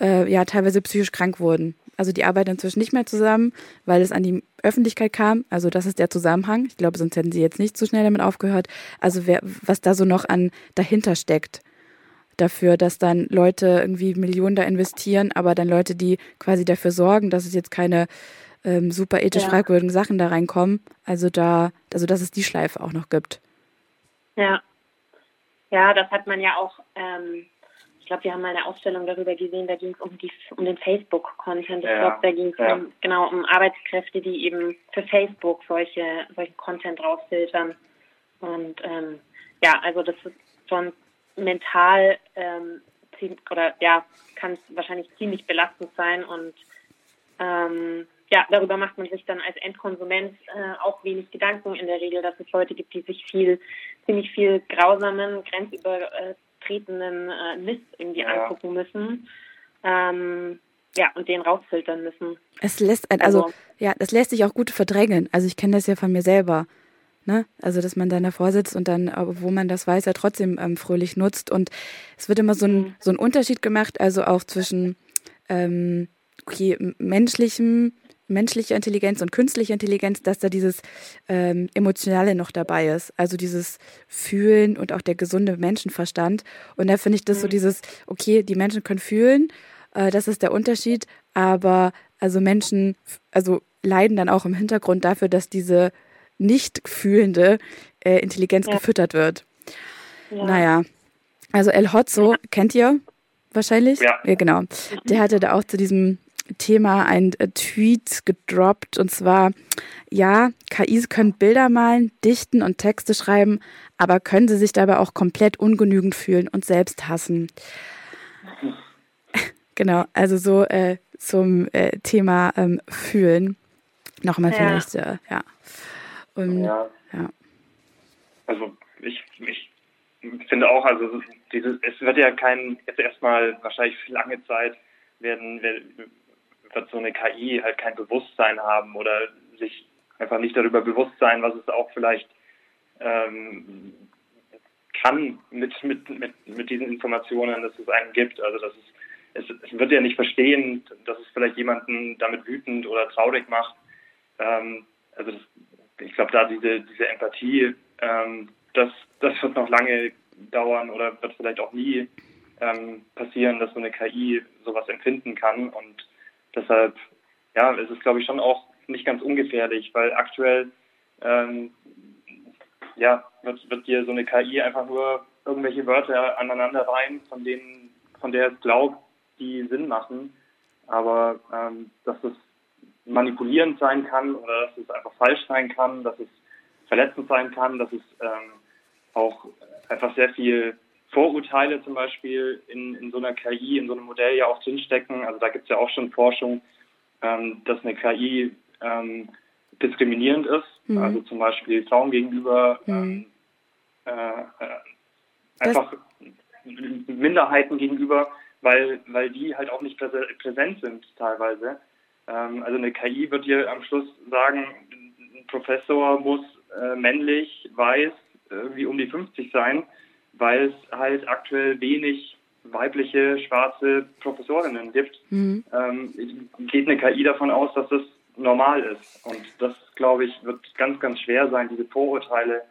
äh, ja, teilweise psychisch krank wurden. Also die arbeiten inzwischen nicht mehr zusammen, weil es an die Öffentlichkeit kam. Also das ist der Zusammenhang. Ich glaube, sonst hätten sie jetzt nicht so schnell damit aufgehört. Also wer, was da so noch an dahinter steckt dafür, dass dann Leute irgendwie Millionen da investieren, aber dann Leute, die quasi dafür sorgen, dass es jetzt keine ähm, super ethisch ja. fragwürdigen Sachen da reinkommen. Also da, also dass es die Schleife auch noch gibt.
Ja. Ja, das hat man ja auch, ähm, glaube, wir haben mal eine Ausstellung darüber gesehen, da ging es um die um den Facebook-Content. Ich ja. glaube, da ging es ja. um, genau um Arbeitskräfte, die eben für Facebook solche, solchen Content rausfiltern. Und ähm, ja, also das ist schon mental ähm, oder ja, kann es wahrscheinlich ziemlich belastend sein und ähm, ja, darüber macht man sich dann als Endkonsument äh, auch wenig Gedanken in der Regel, dass es Leute gibt, die sich viel, ziemlich viel grausamen, grenzübertretenden äh, Mist irgendwie ja. angucken müssen. Ähm, ja, und den rausfiltern müssen.
Es lässt ein, also, also ja, das lässt sich auch gut verdrängen. Also ich kenne das ja von mir selber. Ne? Also, dass man dann davor sitzt und dann, wo man das weiß, ja trotzdem ähm, fröhlich nutzt. Und es wird immer so ein, mhm. so ein Unterschied gemacht, also auch zwischen ähm, okay, menschlichem, menschlicher Intelligenz und künstlicher Intelligenz, dass da dieses ähm, Emotionale noch dabei ist. Also dieses Fühlen und auch der gesunde Menschenverstand. Und da finde ich das so mhm. dieses, okay, die Menschen können fühlen, äh, das ist der Unterschied, aber also Menschen, also leiden dann auch im Hintergrund dafür, dass diese nicht fühlende äh, Intelligenz ja. gefüttert wird. Ja. Naja, also El Hotzo, kennt ihr wahrscheinlich?
Ja.
ja. genau. Der hatte da auch zu diesem Thema ein äh, Tweet gedroppt und zwar, ja, KIs können Bilder malen, dichten und Texte schreiben, aber können sie sich dabei auch komplett ungenügend fühlen und selbst hassen. genau, also so äh, zum äh, Thema ähm, Fühlen. Nochmal ja. vielleicht, äh, ja.
Und, ja. ja. Also ich, ich finde auch, also dieses, es wird ja kein, jetzt erstmal wahrscheinlich lange Zeit werden, wird so eine KI halt kein Bewusstsein haben oder sich einfach nicht darüber bewusst sein, was es auch vielleicht ähm, kann mit, mit, mit, mit diesen Informationen, dass es einen gibt. Also dass es, es, es wird ja nicht verstehen, dass es vielleicht jemanden damit wütend oder traurig macht. Ähm, also das, ich glaube, da diese, diese Empathie, ähm, das, das wird noch lange dauern oder wird vielleicht auch nie ähm, passieren, dass so eine KI sowas empfinden kann. Und deshalb, ja, es ist, glaube ich, schon auch nicht ganz ungefährlich, weil aktuell, ähm, ja, wird, wird dir so eine KI einfach nur irgendwelche Wörter aneinander rein, von denen, von der es glaubt, die Sinn machen. Aber ähm, dass es manipulierend sein kann oder dass es einfach falsch sein kann, dass es verletzend sein kann, dass es ähm, auch einfach sehr viel Vorurteile zum Beispiel in, in so einer KI, in so einem Modell ja auch drinstecken. Also da gibt es ja auch schon Forschung, ähm, dass eine KI ähm, diskriminierend ist, mhm. also zum Beispiel Frauen gegenüber, mhm. ähm, äh, äh, einfach Minderheiten gegenüber, weil, weil die halt auch nicht präsent sind teilweise. Ähm, also eine KI wird dir am Schluss sagen, ein Professor muss äh, männlich, weiß, irgendwie um die 50 sein, weil es halt aktuell wenig weibliche, schwarze Professorinnen gibt. Mhm. Ähm, geht eine KI davon aus, dass das normal ist. Und das, glaube ich, wird ganz, ganz schwer sein, diese Vorurteile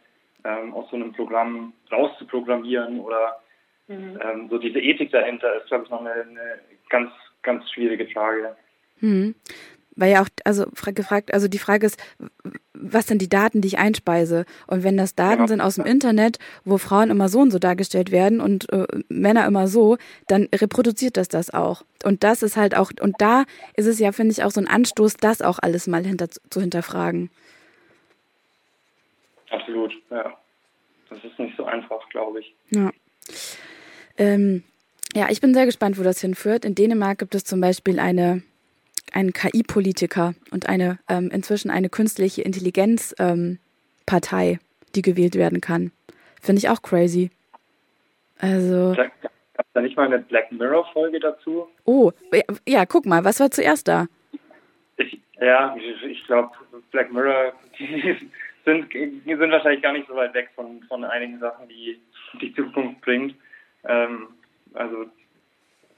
ähm, aus so einem Programm rauszuprogrammieren oder mhm. ähm, so diese Ethik dahinter ist, glaube ich, noch eine, eine ganz, ganz schwierige Frage.
Hm. Weil ja auch, also gefragt, also die Frage ist, was sind die Daten, die ich einspeise? Und wenn das Daten ja. sind aus dem Internet, wo Frauen immer so und so dargestellt werden und äh, Männer immer so, dann reproduziert das das auch. Und das ist halt auch, und da ist es ja, finde ich, auch so ein Anstoß, das auch alles mal hinter, zu hinterfragen.
Absolut, ja. Das ist nicht so einfach, glaube ich.
Ja. Ähm, ja, ich bin sehr gespannt, wo das hinführt. In Dänemark gibt es zum Beispiel eine, einen KI-Politiker und eine ähm, inzwischen eine künstliche Intelligenz-Partei, ähm, die gewählt werden kann. Finde ich auch crazy. Also.
Gab es da nicht mal eine Black Mirror-Folge dazu?
Oh, ja, ja, guck mal, was war zuerst da?
Ich, ja, ich, glaube, Black Mirror sind, sind wahrscheinlich gar nicht so weit weg von, von einigen Sachen, die die Zukunft bringt. Ähm, also,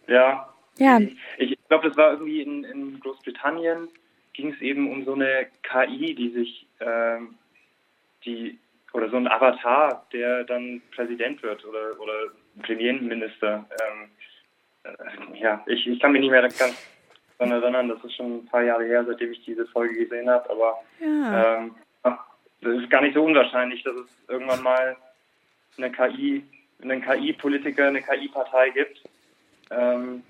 ja.
Ja.
Ich glaube, das war irgendwie in, in Großbritannien, ging es eben um so eine KI, die sich, ähm, die, oder so ein Avatar, der dann Präsident wird oder, oder Premierminister. Ähm, äh, ja, ich, ich kann mich nicht mehr ganz daran erinnern, das ist schon ein paar Jahre her, seitdem ich diese Folge gesehen habe, aber ja. ähm, das ist gar nicht so unwahrscheinlich, dass es irgendwann mal eine KI einen KI-Politiker, eine KI-Partei gibt. Ähm,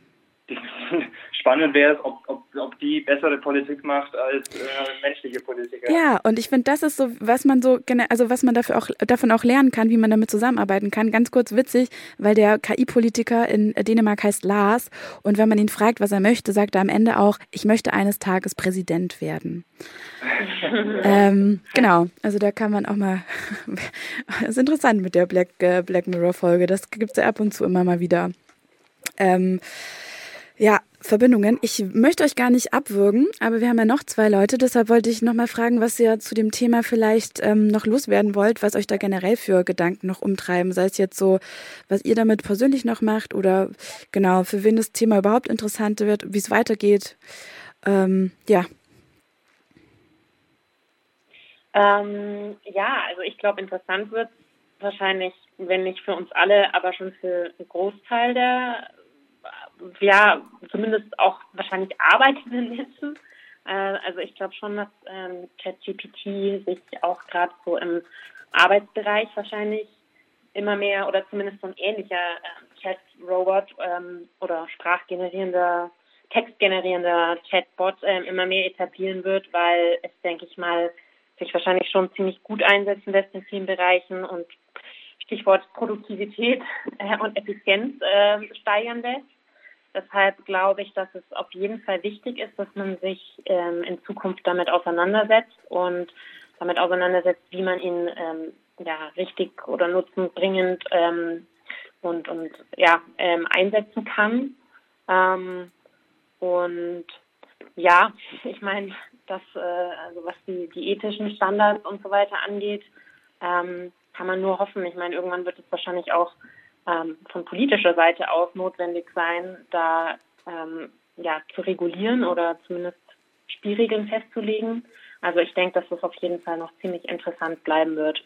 spannend wäre es, ob, ob, ob die bessere Politik macht als äh, menschliche Politiker.
Ja, und ich finde, das ist so, was man so, also was man dafür auch, davon auch lernen kann, wie man damit zusammenarbeiten kann. Ganz kurz witzig, weil der KI-Politiker in Dänemark heißt Lars und wenn man ihn fragt, was er möchte, sagt er am Ende auch, ich möchte eines Tages Präsident werden. ähm, genau, also da kann man auch mal, das ist interessant mit der Black, äh, Black Mirror-Folge, das gibt es ja ab und zu immer mal wieder. Ähm, ja, Verbindungen. Ich möchte euch gar nicht abwürgen, aber wir haben ja noch zwei Leute. Deshalb wollte ich noch mal fragen, was ihr zu dem Thema vielleicht ähm, noch loswerden wollt, was euch da generell für Gedanken noch umtreiben. Sei es jetzt so, was ihr damit persönlich noch macht oder genau, für wen das Thema überhaupt interessant wird, wie es weitergeht. Ähm, ja.
Ähm, ja, also ich glaube, interessant wird wahrscheinlich, wenn nicht für uns alle, aber schon für einen Großteil der ja, zumindest auch wahrscheinlich arbeitenden Menschen. Äh, also ich glaube schon, dass ähm, ChatGPT sich auch gerade so im Arbeitsbereich wahrscheinlich immer mehr oder zumindest so ein ähnlicher äh, Chat-Robot ähm, oder sprachgenerierender, textgenerierender Chatbot äh, immer mehr etablieren wird, weil es, denke ich mal, sich wahrscheinlich schon ziemlich gut einsetzen lässt in vielen Bereichen und Stichwort Produktivität äh, und Effizienz äh, steigern lässt. Deshalb glaube ich, dass es auf jeden Fall wichtig ist, dass man sich ähm, in Zukunft damit auseinandersetzt und damit auseinandersetzt, wie man ihn ähm, ja richtig oder nutzenbringend ähm, und und ja ähm, einsetzen kann. Ähm, und ja, ich meine, dass äh, also was die, die ethischen Standards und so weiter angeht, ähm, kann man nur hoffen. Ich meine, irgendwann wird es wahrscheinlich auch ähm, von politischer Seite aus notwendig sein, da ähm, ja, zu regulieren oder zumindest Spielregeln festzulegen. Also ich denke, dass das auf jeden Fall noch ziemlich interessant bleiben wird.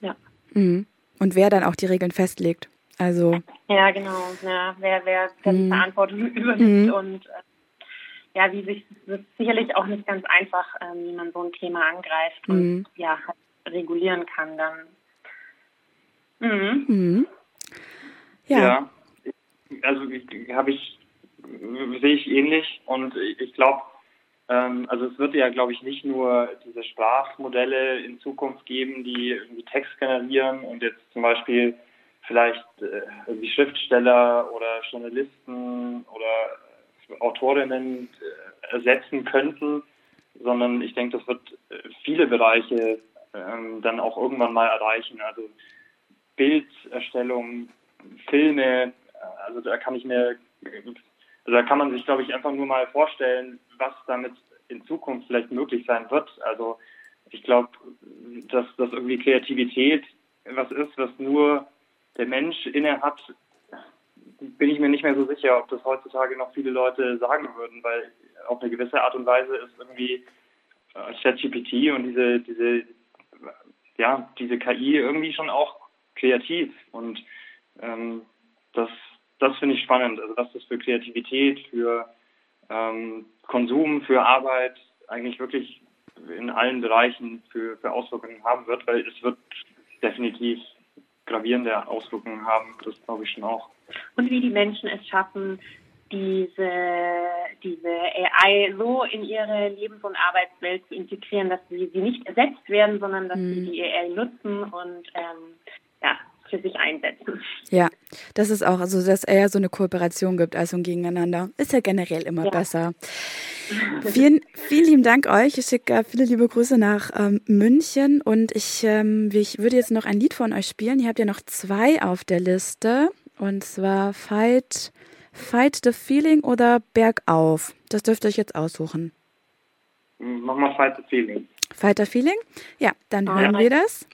Ja.
Mhm. Und wer dann auch die Regeln festlegt. Also
ja, genau. Ja, wer, wer, mhm. Verantwortung übernimmt mhm. und äh, ja, wie sich das ist sicherlich auch nicht ganz einfach, äh, wie man so ein Thema angreift und mhm. ja regulieren kann dann
Mhm. Mhm.
Ja. ja. Also habe ich sehe ich ähnlich und ich glaube, ähm, also es wird ja, glaube ich, nicht nur diese Sprachmodelle in Zukunft geben, die irgendwie Text generieren und jetzt zum Beispiel vielleicht äh, irgendwie Schriftsteller oder Journalisten oder Autorinnen äh, ersetzen könnten, sondern ich denke, das wird äh, viele Bereiche ähm, dann auch irgendwann mal erreichen. Also Bilderstellung, Filme, also da kann ich mir, also da kann man sich, glaube ich, einfach nur mal vorstellen, was damit in Zukunft vielleicht möglich sein wird. Also ich glaube, dass das irgendwie Kreativität was ist, was nur der Mensch inne hat, bin ich mir nicht mehr so sicher, ob das heutzutage noch viele Leute sagen würden, weil auf eine gewisse Art und Weise ist irgendwie äh, ChatGPT und diese, diese, ja, diese KI irgendwie schon auch kreativ und ähm, das, das finde ich spannend. Also was das für Kreativität, für ähm, Konsum, für Arbeit eigentlich wirklich in allen Bereichen für, für Auswirkungen haben wird, weil es wird definitiv gravierende Auswirkungen haben, das glaube ich schon auch.
Und wie die Menschen es schaffen, diese, diese AI so in ihre Lebens- und Arbeitswelt zu integrieren, dass sie, sie nicht ersetzt werden, sondern dass mhm. sie die AI nutzen und ähm, ja, für sich einsetzen.
Ja, das ist auch, also dass eher so eine Kooperation gibt als ein Gegeneinander. Ist ja generell immer ja. besser. vielen, vielen lieben Dank euch. Ich schicke viele liebe Grüße nach ähm, München und ich, ähm, ich würde jetzt noch ein Lied von euch spielen. Ihr habt ja noch zwei auf der Liste und zwar Fight Fight the Feeling oder Bergauf? Das dürft ihr euch jetzt aussuchen.
Mach mal Fight the Feeling.
Fight the Feeling? Ja, dann ah, hören ja. wir das.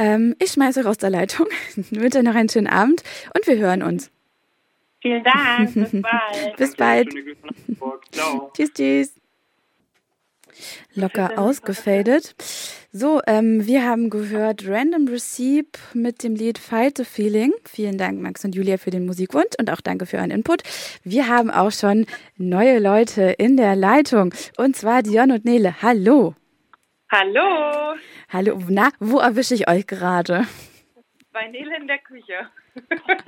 Ähm, ich schmeiße raus der Leitung. Ich wünsche euch noch einen schönen Abend und wir hören uns.
Vielen Dank. Bis bald.
Bis bald. tschüss, tschüss locker ausgefadet. So, ähm, wir haben gehört Random Receipt mit dem Lied Fight the Feeling. Vielen Dank, Max und Julia, für den Musikwunsch und auch danke für euren Input. Wir haben auch schon neue Leute in der Leitung und zwar Dion und Nele. Hallo.
Hallo.
Hallo. Na, wo erwische ich euch gerade?
Bei Nele in der Küche.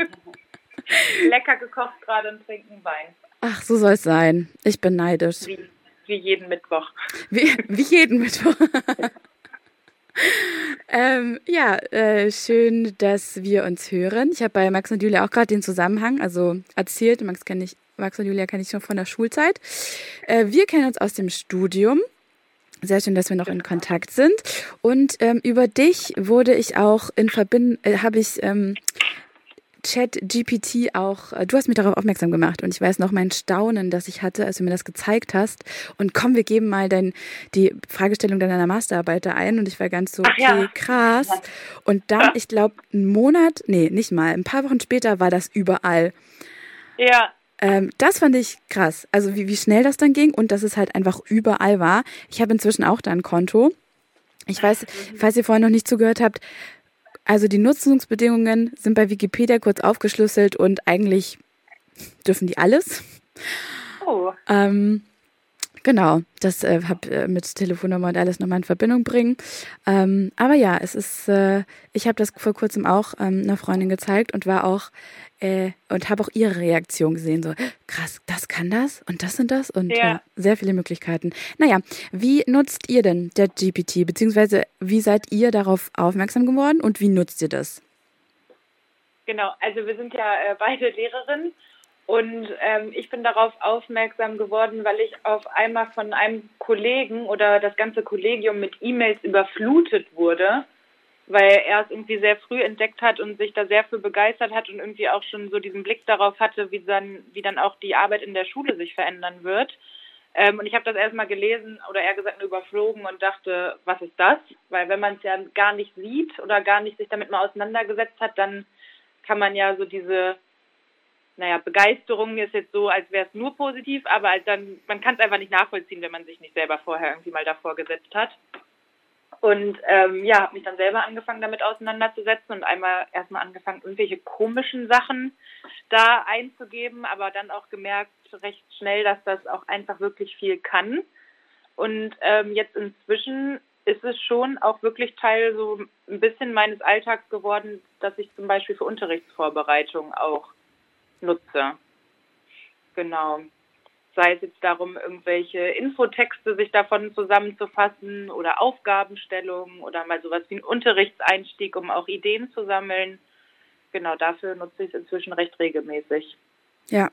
Lecker gekocht gerade und trinken Wein.
Ach, so soll es sein. Ich bin neidisch.
Wie? Wie jeden Mittwoch.
Wie, wie jeden Mittwoch. ähm, ja, äh, schön, dass wir uns hören. Ich habe bei Max und Julia auch gerade den Zusammenhang, also erzählt. Max kenne ich, Max und Julia kenne ich schon von der Schulzeit. Äh, wir kennen uns aus dem Studium. Sehr schön, dass wir noch in Kontakt sind. Und ähm, über dich wurde ich auch in Verbindung, äh, habe ich ähm, Chat GPT auch, äh, du hast mich darauf aufmerksam gemacht und ich weiß noch mein Staunen, das ich hatte, als du mir das gezeigt hast. Und komm, wir geben mal dein, die Fragestellung deiner Masterarbeit da ein und ich war ganz so, okay, ja. krass. Und dann, ich glaube, einen Monat, nee, nicht mal, ein paar Wochen später war das überall.
Ja.
Ähm, das fand ich krass. Also wie, wie schnell das dann ging und dass es halt einfach überall war. Ich habe inzwischen auch da ein Konto. Ich weiß, falls ihr vorhin noch nicht zugehört habt, also die Nutzungsbedingungen sind bei Wikipedia kurz aufgeschlüsselt und eigentlich dürfen die alles.
Oh.
Ähm, genau, das äh, habe äh, mit Telefonnummer und alles nochmal in Verbindung bringen. Ähm, aber ja, es ist, äh, ich habe das vor kurzem auch ähm, einer Freundin gezeigt und war auch äh, und habe auch ihre Reaktion gesehen. So, krass, das kann das und das und das und ja. Ja, sehr viele Möglichkeiten. Naja, wie nutzt ihr denn der GPT, beziehungsweise wie seid ihr darauf aufmerksam geworden und wie nutzt ihr das?
Genau, also wir sind ja äh, beide Lehrerinnen und ähm, ich bin darauf aufmerksam geworden, weil ich auf einmal von einem Kollegen oder das ganze Kollegium mit E-Mails überflutet wurde weil er es irgendwie sehr früh entdeckt hat und sich da sehr für begeistert hat und irgendwie auch schon so diesen Blick darauf hatte, wie dann, wie dann auch die Arbeit in der Schule sich verändern wird. Ähm, und ich habe das erstmal gelesen oder eher gesagt nur überflogen und dachte, was ist das? Weil wenn man es ja gar nicht sieht oder gar nicht sich damit mal auseinandergesetzt hat, dann kann man ja so diese, naja, Begeisterung ist jetzt so, als wäre es nur positiv, aber halt dann, man kann es einfach nicht nachvollziehen, wenn man sich nicht selber vorher irgendwie mal davor gesetzt hat. Und ähm, ja, habe mich dann selber angefangen, damit auseinanderzusetzen und einmal erstmal angefangen, irgendwelche komischen Sachen da einzugeben, aber dann auch gemerkt recht schnell, dass das auch einfach wirklich viel kann. Und ähm, jetzt inzwischen ist es schon auch wirklich Teil so ein bisschen meines Alltags geworden, dass ich zum Beispiel für Unterrichtsvorbereitung auch nutze. Genau sei es jetzt darum, irgendwelche Infotexte sich davon zusammenzufassen oder Aufgabenstellungen oder mal sowas wie einen Unterrichtseinstieg, um auch Ideen zu sammeln. Genau dafür nutze ich es inzwischen recht regelmäßig.
Ja,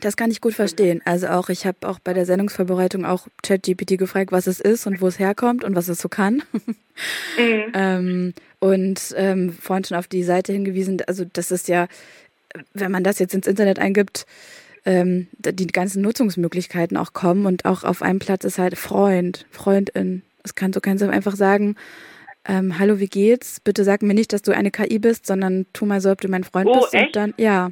das kann ich gut verstehen. Also auch, ich habe auch bei der Sendungsvorbereitung auch ChatGPT gefragt, was es ist und wo es herkommt und was es so kann. Mhm. ähm, und ähm, vorhin schon auf die Seite hingewiesen, also das ist ja, wenn man das jetzt ins Internet eingibt, ähm, die ganzen Nutzungsmöglichkeiten auch kommen und auch auf einem Platz ist halt Freund, Freundin. Es kann, du kannst einfach sagen, ähm, hallo, wie geht's? Bitte sag mir nicht, dass du eine KI bist, sondern tu mal so, ob du mein Freund
oh,
bist.
Echt?
Und dann, ja.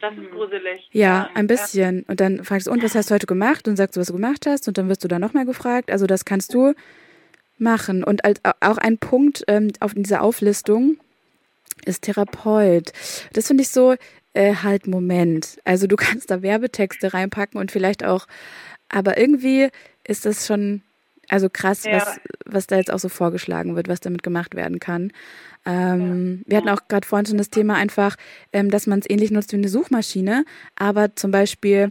Das ist gruselig.
Ja, ein bisschen. Und dann fragst du, und was hast du heute gemacht? Und sagst du, was du gemacht hast. Und dann wirst du dann nochmal gefragt. Also das kannst du machen. Und als, auch ein Punkt ähm, auf dieser Auflistung ist Therapeut. Das finde ich so, äh, halt Moment. Also du kannst da Werbetexte reinpacken und vielleicht auch, aber irgendwie ist das schon also krass, ja. was, was da jetzt auch so vorgeschlagen wird, was damit gemacht werden kann. Ähm, ja. Wir hatten auch gerade vorhin schon das Thema einfach, ähm, dass man es ähnlich nutzt wie eine Suchmaschine, aber zum Beispiel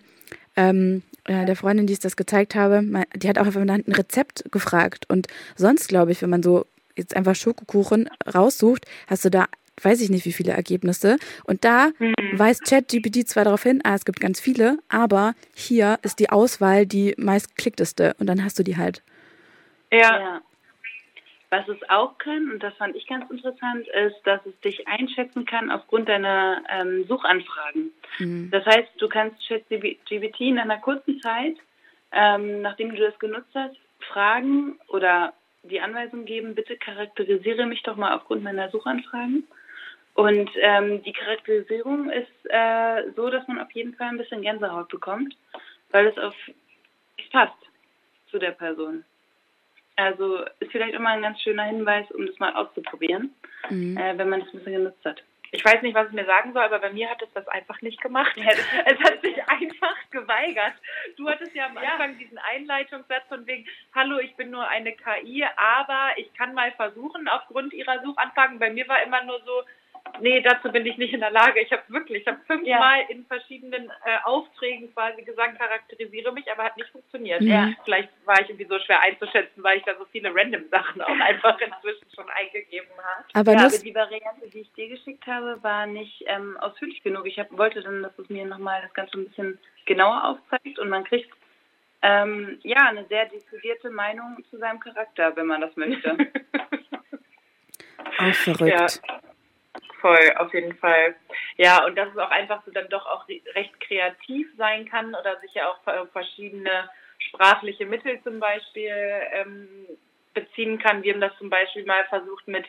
ähm, äh, der Freundin, die ich das gezeigt habe, die hat auch einfach ein Rezept gefragt. Und sonst glaube ich, wenn man so jetzt einfach Schokokuchen raussucht, hast du da weiß ich nicht, wie viele Ergebnisse. Und da mhm. weist ChatGPT zwar darauf hin, ah, es gibt ganz viele, aber hier ist die Auswahl die meistklickteste und dann hast du die halt.
Ja. ja. Was es auch kann, und das fand ich ganz interessant, ist, dass es dich einschätzen kann aufgrund deiner ähm, Suchanfragen. Mhm. Das heißt, du kannst ChatGPT in einer kurzen Zeit, ähm, nachdem du das genutzt hast, fragen oder die Anweisung geben, bitte charakterisiere mich doch mal aufgrund meiner Suchanfragen. Und ähm, die Charakterisierung ist äh, so, dass man auf jeden Fall ein bisschen Gänsehaut bekommt, weil es auf es passt zu der Person. Also ist vielleicht immer ein ganz schöner Hinweis, um das mal auszuprobieren, mhm. äh, wenn man das ein bisschen genutzt hat.
Ich weiß nicht, was es mir sagen soll, aber bei mir hat es das einfach nicht gemacht. es hat sich einfach geweigert. Du hattest ja am Anfang ja. diesen Einleitungssatz von wegen, hallo, ich bin nur eine KI, aber ich kann mal versuchen aufgrund ihrer Suchanfragen. Bei mir war immer nur so, Nee, dazu bin ich nicht in der Lage. Ich habe wirklich, ich habe fünfmal ja. in verschiedenen äh, Aufträgen quasi gesagt, charakterisiere mich, aber hat nicht funktioniert. Ja. Vielleicht war ich irgendwie so schwer einzuschätzen, weil ich da so viele random Sachen auch einfach inzwischen schon eingegeben habe.
Aber, ja, aber die Variante, die ich dir geschickt habe, war nicht ähm, ausführlich genug. Ich hab, wollte dann, dass es mir nochmal das Ganze ein bisschen genauer aufzeigt und man kriegt ähm, ja eine sehr dezidierte Meinung zu seinem Charakter, wenn man das möchte.
Auch verrückt.
Ja voll, auf jeden Fall. Ja, und dass es auch einfach so dann doch auch recht kreativ sein kann oder sich ja auch verschiedene sprachliche Mittel zum Beispiel ähm, beziehen kann. Wir haben das zum Beispiel mal versucht mit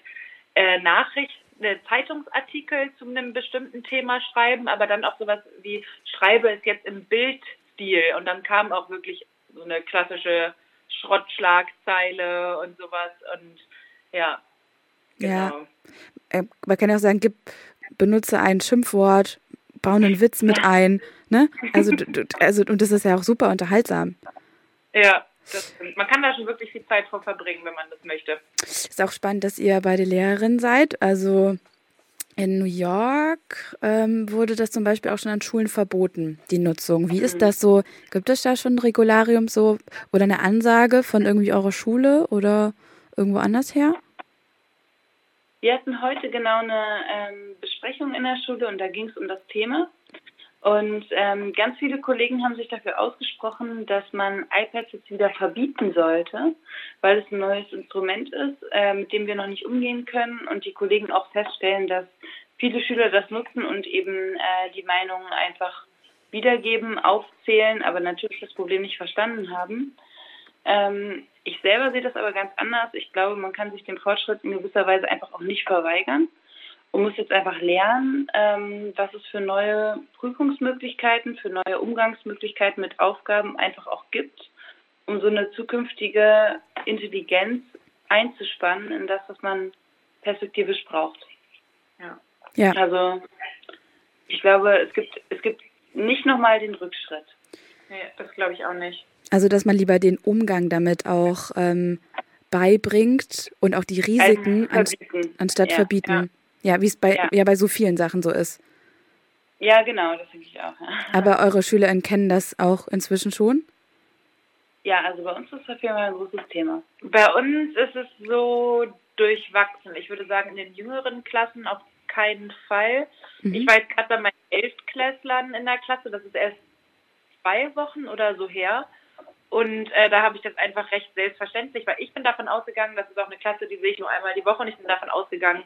äh, Nachrichten, äh, Zeitungsartikel zu einem bestimmten Thema schreiben, aber dann auch sowas wie schreibe es jetzt im Bildstil und dann kam auch wirklich so eine klassische Schrottschlagzeile und sowas und ja.
Genau. Ja. Äh, man kann ja auch sagen, gib, benutze ein Schimpfwort, baue einen Witz mit ein. Ne? Also, also, und das ist ja auch super unterhaltsam.
Ja, man kann da schon wirklich viel Zeit vor verbringen, wenn man das möchte.
Ist auch spannend, dass ihr beide Lehrerin seid. Also in New York ähm, wurde das zum Beispiel auch schon an Schulen verboten, die Nutzung. Wie ist mhm. das so? Gibt es da schon ein Regularium so oder eine Ansage von irgendwie eurer Schule oder irgendwo anders her?
Wir hatten heute genau eine ähm, Besprechung in der Schule und da ging es um das Thema. Und ähm, ganz viele Kollegen haben sich dafür ausgesprochen, dass man iPads jetzt wieder verbieten sollte, weil es ein neues Instrument ist, äh, mit dem wir noch nicht umgehen können und die Kollegen auch feststellen, dass viele Schüler das nutzen und eben äh, die Meinungen einfach wiedergeben, aufzählen, aber natürlich das Problem nicht verstanden haben. Ähm, ich selber sehe das aber ganz anders. Ich glaube, man kann sich dem Fortschritt in gewisser Weise einfach auch nicht verweigern und muss jetzt einfach lernen, ähm, was es für neue Prüfungsmöglichkeiten, für neue Umgangsmöglichkeiten mit Aufgaben einfach auch gibt, um so eine zukünftige Intelligenz einzuspannen in das, was man perspektivisch braucht. Ja. ja. Also ich glaube, es gibt, es gibt nicht nochmal den Rückschritt.
Nee, das glaube ich auch nicht.
Also, dass man lieber den Umgang damit auch ähm, beibringt und auch die Risiken an, anstatt ja, verbieten. Ja, ja wie es bei, ja. ja. bei so vielen Sachen so ist.
Ja, genau, das denke ich auch.
Aber eure SchülerInnen kennen das auch inzwischen schon?
Ja, also bei uns ist das ja ein großes Thema.
Bei uns ist es so durchwachsen. Ich würde sagen, in den jüngeren Klassen auf keinen Fall. Mhm. Ich war jetzt gerade bei meinen Elftklässlern in der Klasse, das ist erst zwei Wochen oder so her. Und äh, da habe ich das einfach recht selbstverständlich, weil ich bin davon ausgegangen, das ist auch eine Klasse, die sehe ich nur einmal die Woche und ich bin davon ausgegangen,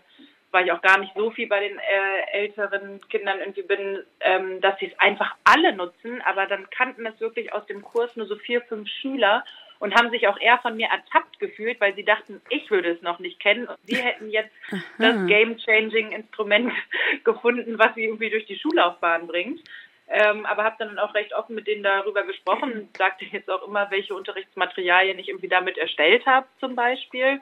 weil ich auch gar nicht so viel bei den äh, älteren Kindern irgendwie bin, ähm, dass sie es einfach alle nutzen, aber dann kannten es wirklich aus dem Kurs nur so vier, fünf Schüler und haben sich auch eher von mir ertappt gefühlt, weil sie dachten, ich würde es noch nicht kennen und sie hätten jetzt Aha. das Game-Changing-Instrument gefunden, was sie irgendwie durch die Schullaufbahn bringt. Ähm, aber habe dann auch recht offen mit denen darüber gesprochen, sagte jetzt auch immer, welche Unterrichtsmaterialien ich irgendwie damit erstellt habe zum Beispiel.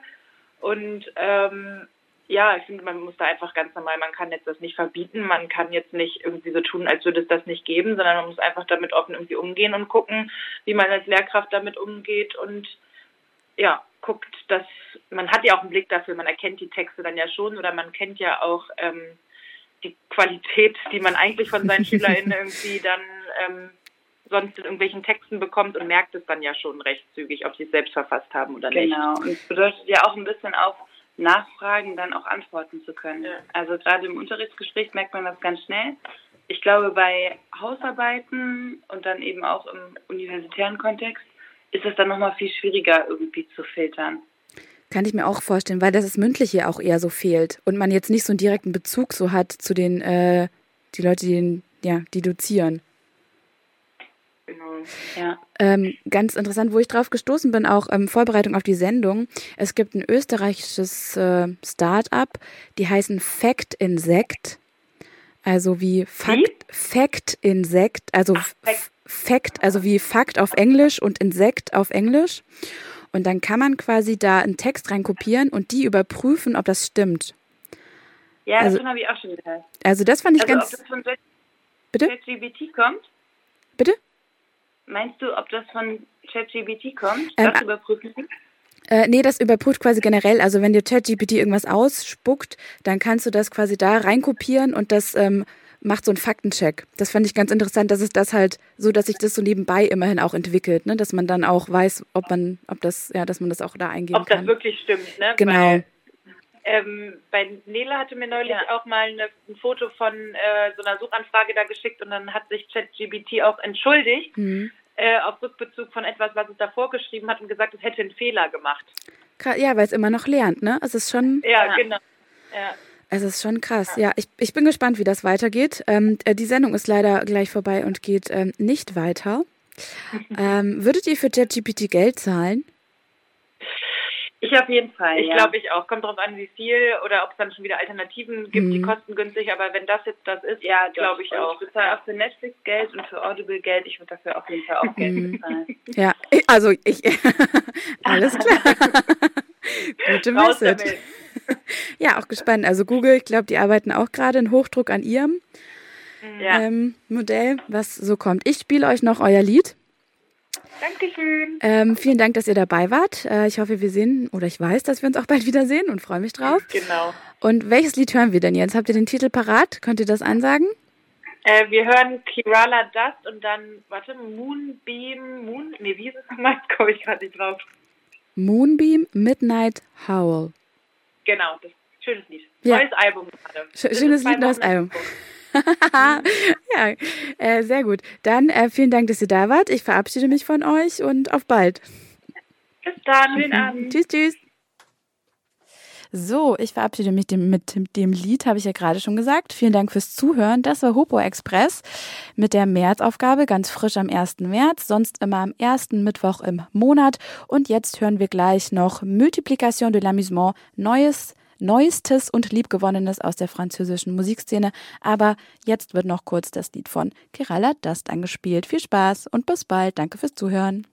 Und ähm, ja, ich finde, man muss da einfach ganz normal, man kann jetzt das nicht verbieten, man kann jetzt nicht irgendwie so tun, als würde es das nicht geben, sondern man muss einfach damit offen irgendwie umgehen und gucken, wie man als Lehrkraft damit umgeht und ja, guckt, dass man hat ja auch einen Blick dafür, man erkennt die Texte dann ja schon oder man kennt ja auch ähm, die Qualität, die man eigentlich von seinen SchülerInnen irgendwie dann ähm, sonst in irgendwelchen Texten bekommt und merkt es dann ja schon recht zügig, ob sie es selbst verfasst haben oder
genau.
nicht.
Genau, und es bedeutet ja auch ein bisschen auch nachfragen, dann auch antworten zu können. Ja. Also gerade im Unterrichtsgespräch merkt man das ganz schnell. Ich glaube, bei Hausarbeiten und dann eben auch im universitären Kontext ist es dann nochmal viel schwieriger irgendwie zu filtern.
Kann ich mir auch vorstellen, weil das das Mündliche auch eher so fehlt und man jetzt nicht so einen direkten Bezug so hat zu den äh, die Leute, die, den, ja, die dozieren.
Genau. Ja.
Ähm, ganz interessant, wo ich drauf gestoßen bin, auch ähm, Vorbereitung auf die Sendung. Es gibt ein österreichisches äh, Start-up, die heißen Fact Insect. Also wie Fakt, wie? Fact Insect, also Ach, Fact. Fact, also wie Fakt auf Englisch und Insekt auf Englisch. Und dann kann man quasi da einen Text reinkopieren und die überprüfen, ob das stimmt.
Ja, also, das habe ich auch schon gehört.
Also das fand ich
also
ganz.
Ob das von
Bitte?
ChatGPT kommt?
Bitte?
Meinst du, ob das von ChatGPT kommt? Ähm, das überprüfen Sie?
Äh, nee, das überprüft quasi generell. Also wenn dir ChatGPT irgendwas ausspuckt, dann kannst du das quasi da reinkopieren und das ähm, macht so einen Faktencheck. Das fand ich ganz interessant, dass es das halt so, dass sich das so nebenbei immerhin auch entwickelt, ne? dass man dann auch weiß, ob man, ob das, ja, dass man das auch da eingeben
ob
kann.
Ob das wirklich stimmt, ne?
Genau.
Weil, ähm, bei Nela hatte mir neulich ja. auch mal eine, ein Foto von äh, so einer Suchanfrage da geschickt und dann hat sich ChatGPT auch entschuldigt, mhm äh, auf Rückbezug von etwas, was es davor geschrieben hat und gesagt, es hätte einen Fehler gemacht.
Ja, weil es immer noch lernt, ne? Es ist schon.
Ja, ja. genau. Ja.
Es ist schon krass. Ja, ich, ich bin gespannt, wie das weitergeht. Ähm, äh, die Sendung ist leider gleich vorbei und geht ähm, nicht weiter. ähm, würdet ihr für ChatGPT Geld zahlen?
Ich auf jeden Fall.
Ich
ja.
glaube ich auch. Kommt darauf an, wie viel oder ob es dann schon wieder Alternativen gibt, mhm. die kostengünstig. Aber wenn das jetzt das ist, ja, glaube ich auch.
Ich bezahle auch für Netflix Geld und für Audible Geld. Ich würde dafür auf jeden Fall auch Geld mhm. bezahlen.
Ja, also ich. alles klar. Gute Message. ja, auch gespannt. Also Google, ich glaube, die arbeiten auch gerade in Hochdruck an ihrem ja. ähm, Modell, was so kommt. Ich spiele euch noch euer Lied.
Dankeschön.
Ähm, vielen Dank, dass ihr dabei wart. Äh, ich hoffe, wir sehen oder ich weiß, dass wir uns auch bald wiedersehen und freue mich drauf.
Genau.
Und welches Lied hören wir denn jetzt? Habt ihr den Titel parat? Könnt ihr das ansagen?
Äh, wir hören Kirala Dust und dann, warte, Moonbeam, Moon, nee, wie ist es nochmal? Komme ich gerade nicht drauf.
Moonbeam Midnight Howl.
Genau, das schönes Lied. Ja. Neues Album gerade.
Schönes Lied, neues Album. ja, äh, sehr gut. Dann äh, vielen Dank, dass ihr da wart. Ich verabschiede mich von euch und auf bald.
Bis dann. Schönen Abend.
Tschüss, tschüss. So, ich verabschiede mich dem, mit dem Lied, habe ich ja gerade schon gesagt. Vielen Dank fürs Zuhören. Das war Hopo Express mit der Märzaufgabe, ganz frisch am 1. März, sonst immer am ersten Mittwoch im Monat. Und jetzt hören wir gleich noch Multiplication de l'Amusement, neues Neuestes und Liebgewonnenes aus der französischen Musikszene. Aber jetzt wird noch kurz das Lied von Kerala Dust angespielt. Viel Spaß und bis bald. Danke fürs Zuhören.